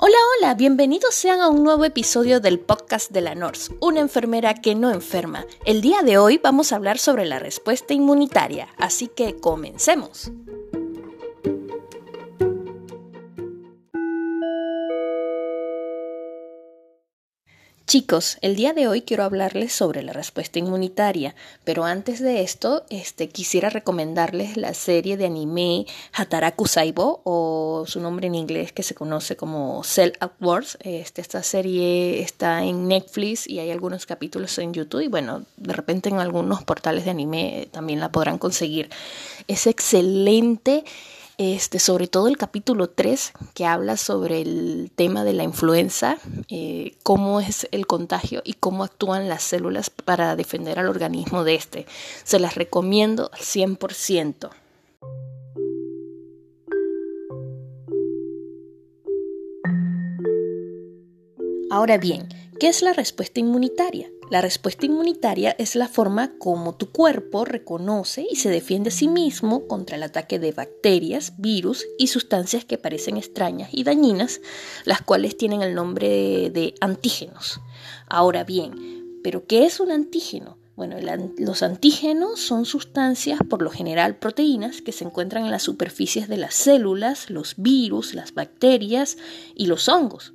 Hola, hola, bienvenidos sean a un nuevo episodio del podcast de la NORS, una enfermera que no enferma. El día de hoy vamos a hablar sobre la respuesta inmunitaria, así que comencemos. Chicos, el día de hoy quiero hablarles sobre la respuesta inmunitaria, pero antes de esto, este, quisiera recomendarles la serie de anime Hataraku Saibo, o su nombre en inglés que se conoce como Cell Upwards. Este, esta serie está en Netflix y hay algunos capítulos en YouTube, y bueno, de repente en algunos portales de anime también la podrán conseguir. Es excelente este, sobre todo el capítulo 3, que habla sobre el tema de la influenza, eh, cómo es el contagio y cómo actúan las células para defender al organismo de este. Se las recomiendo al 100%. Ahora bien, ¿qué es la respuesta inmunitaria? La respuesta inmunitaria es la forma como tu cuerpo reconoce y se defiende a sí mismo contra el ataque de bacterias, virus y sustancias que parecen extrañas y dañinas, las cuales tienen el nombre de antígenos. Ahora bien, ¿pero qué es un antígeno? Bueno, los antígenos son sustancias, por lo general proteínas, que se encuentran en las superficies de las células, los virus, las bacterias y los hongos.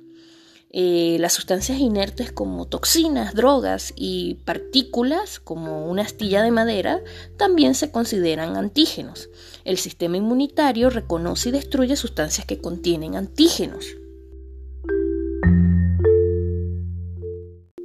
Eh, las sustancias inertes como toxinas, drogas y partículas como una astilla de madera también se consideran antígenos. El sistema inmunitario reconoce y destruye sustancias que contienen antígenos.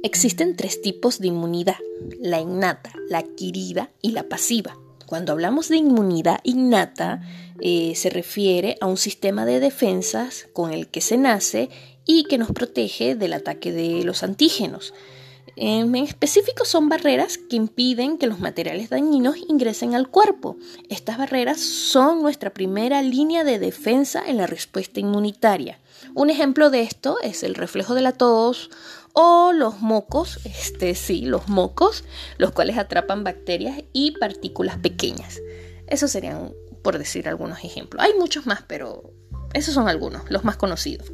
Existen tres tipos de inmunidad, la innata, la adquirida y la pasiva. Cuando hablamos de inmunidad innata, eh, se refiere a un sistema de defensas con el que se nace y que nos protege del ataque de los antígenos. En específico son barreras que impiden que los materiales dañinos ingresen al cuerpo. Estas barreras son nuestra primera línea de defensa en la respuesta inmunitaria. Un ejemplo de esto es el reflejo de la tos o los mocos, este sí, los mocos, los cuales atrapan bacterias y partículas pequeñas. Esos serían, por decir algunos ejemplos. Hay muchos más, pero esos son algunos, los más conocidos.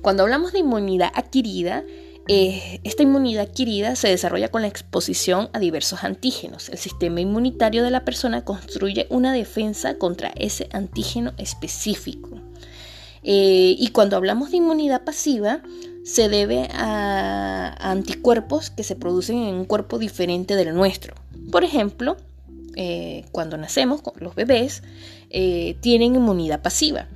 Cuando hablamos de inmunidad adquirida, eh, esta inmunidad adquirida se desarrolla con la exposición a diversos antígenos. El sistema inmunitario de la persona construye una defensa contra ese antígeno específico. Eh, y cuando hablamos de inmunidad pasiva, se debe a, anticuerpos que se producen en un cuerpo diferente del nuestro. Por ejemplo, eh, cuando nacemos, los bebés tienen inmunidad pasiva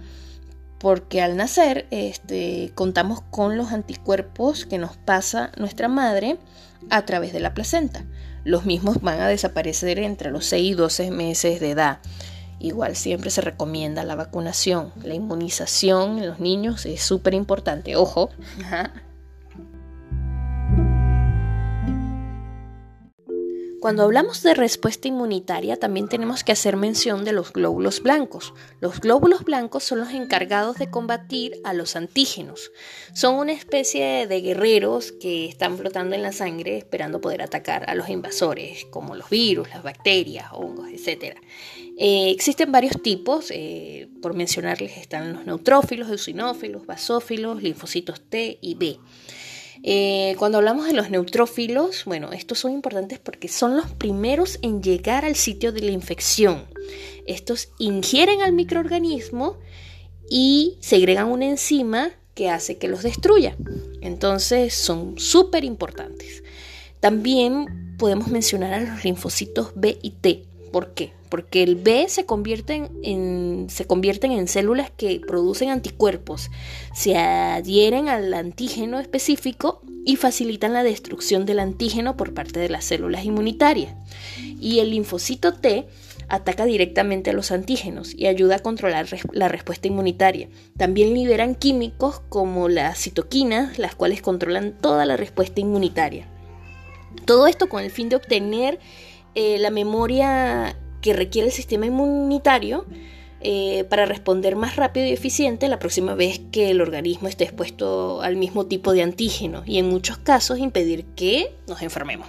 porque al nacer este, contamos con los anticuerpos que nos pasa nuestra madre a través de la placenta. Los mismos van a desaparecer entre los 6 y 12 meses de edad. Igual siempre se recomienda la vacunación, la inmunización en los niños es súper importante. Ojo, Cuando hablamos de respuesta inmunitaria, también tenemos que hacer mención de los glóbulos blancos. Los glóbulos blancos son los encargados de combatir a los antígenos. Son una especie de guerreros que están flotando en la sangre esperando poder atacar a los invasores, como los virus, las bacterias, hongos, etc. Eh, existen varios tipos, eh, por mencionarles están los neutrófilos, eosinófilos, basófilos, linfocitos T y B. Eh, cuando hablamos de los neutrófilos, bueno, estos son importantes porque son los primeros en llegar al sitio de la infección. Estos ingieren al microorganismo y segregan una enzima que hace que los destruya. Entonces son súper importantes. También podemos mencionar a los linfocitos B y T. ¿Por qué? Porque el B se convierten en, se convierten en células que producen anticuerpos, se adhieren al antígeno específico y facilitan la destrucción del antígeno por parte de las células inmunitarias. Y el linfocito T ataca directamente a los antígenos y ayuda a controlar la respuesta inmunitaria. También liberan químicos como las citoquinas, las cuales controlan toda la respuesta inmunitaria. Todo esto con el fin de obtener eh, la memoria que requiere el sistema inmunitario eh, para responder más rápido y eficiente la próxima vez que el organismo esté expuesto al mismo tipo de antígeno y en muchos casos impedir que nos enfermemos.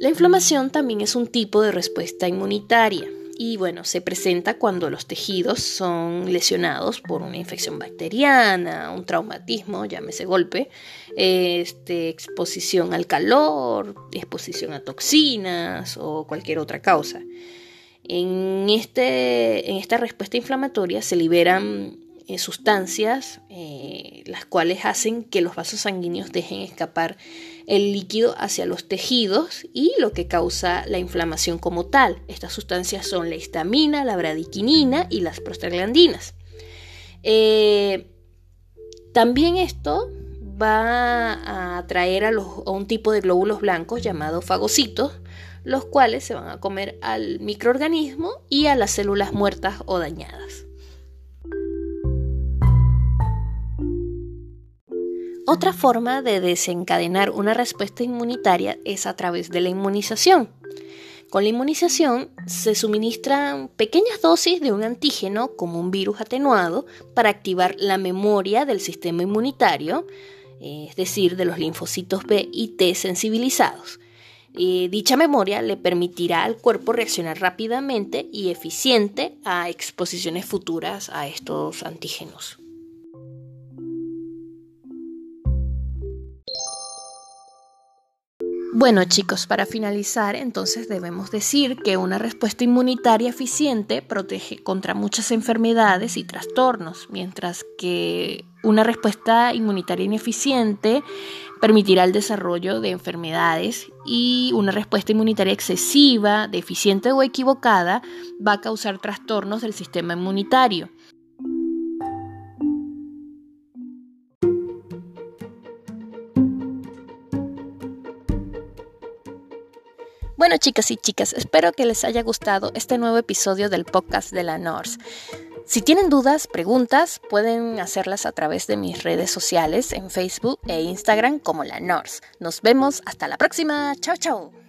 La inflamación también es un tipo de respuesta inmunitaria y bueno, se presenta cuando los tejidos son lesionados por una infección bacteriana, un traumatismo, llámese golpe, este, exposición al calor, exposición a toxinas o cualquier otra causa. En, este, en esta respuesta inflamatoria se liberan eh, sustancias eh, las cuales hacen que los vasos sanguíneos dejen escapar el líquido hacia los tejidos y lo que causa la inflamación como tal. Estas sustancias son la histamina, la bradiquinina y las prostaglandinas. Eh, también esto va a atraer a, a, un tipo de glóbulos blancos llamados fagocitos, los cuales se van a comer al microorganismo y a las células muertas o dañadas. Otra forma de desencadenar una respuesta inmunitaria es a través de la inmunización. Con la inmunización se suministran pequeñas dosis de un antígeno como un virus atenuado para activar la memoria del sistema inmunitario, es decir, de los linfocitos B y T sensibilizados. dicha memoria le permitirá al cuerpo reaccionar rápidamente y eficiente a exposiciones futuras a estos antígenos. Bueno chicos, para finalizar, entonces debemos decir que una respuesta inmunitaria eficiente protege contra muchas enfermedades y trastornos, mientras que una respuesta inmunitaria ineficiente permitirá el desarrollo de enfermedades y una respuesta inmunitaria excesiva, deficiente o equivocada va a causar trastornos del sistema inmunitario. Bueno, chicas y chicas, espero que les haya gustado este nuevo episodio del podcast de la NORS. Si tienen dudas, preguntas, pueden hacerlas a través de mis redes sociales en Facebook e Instagram como la NORS. Nos vemos hasta la próxima. Chao, chao.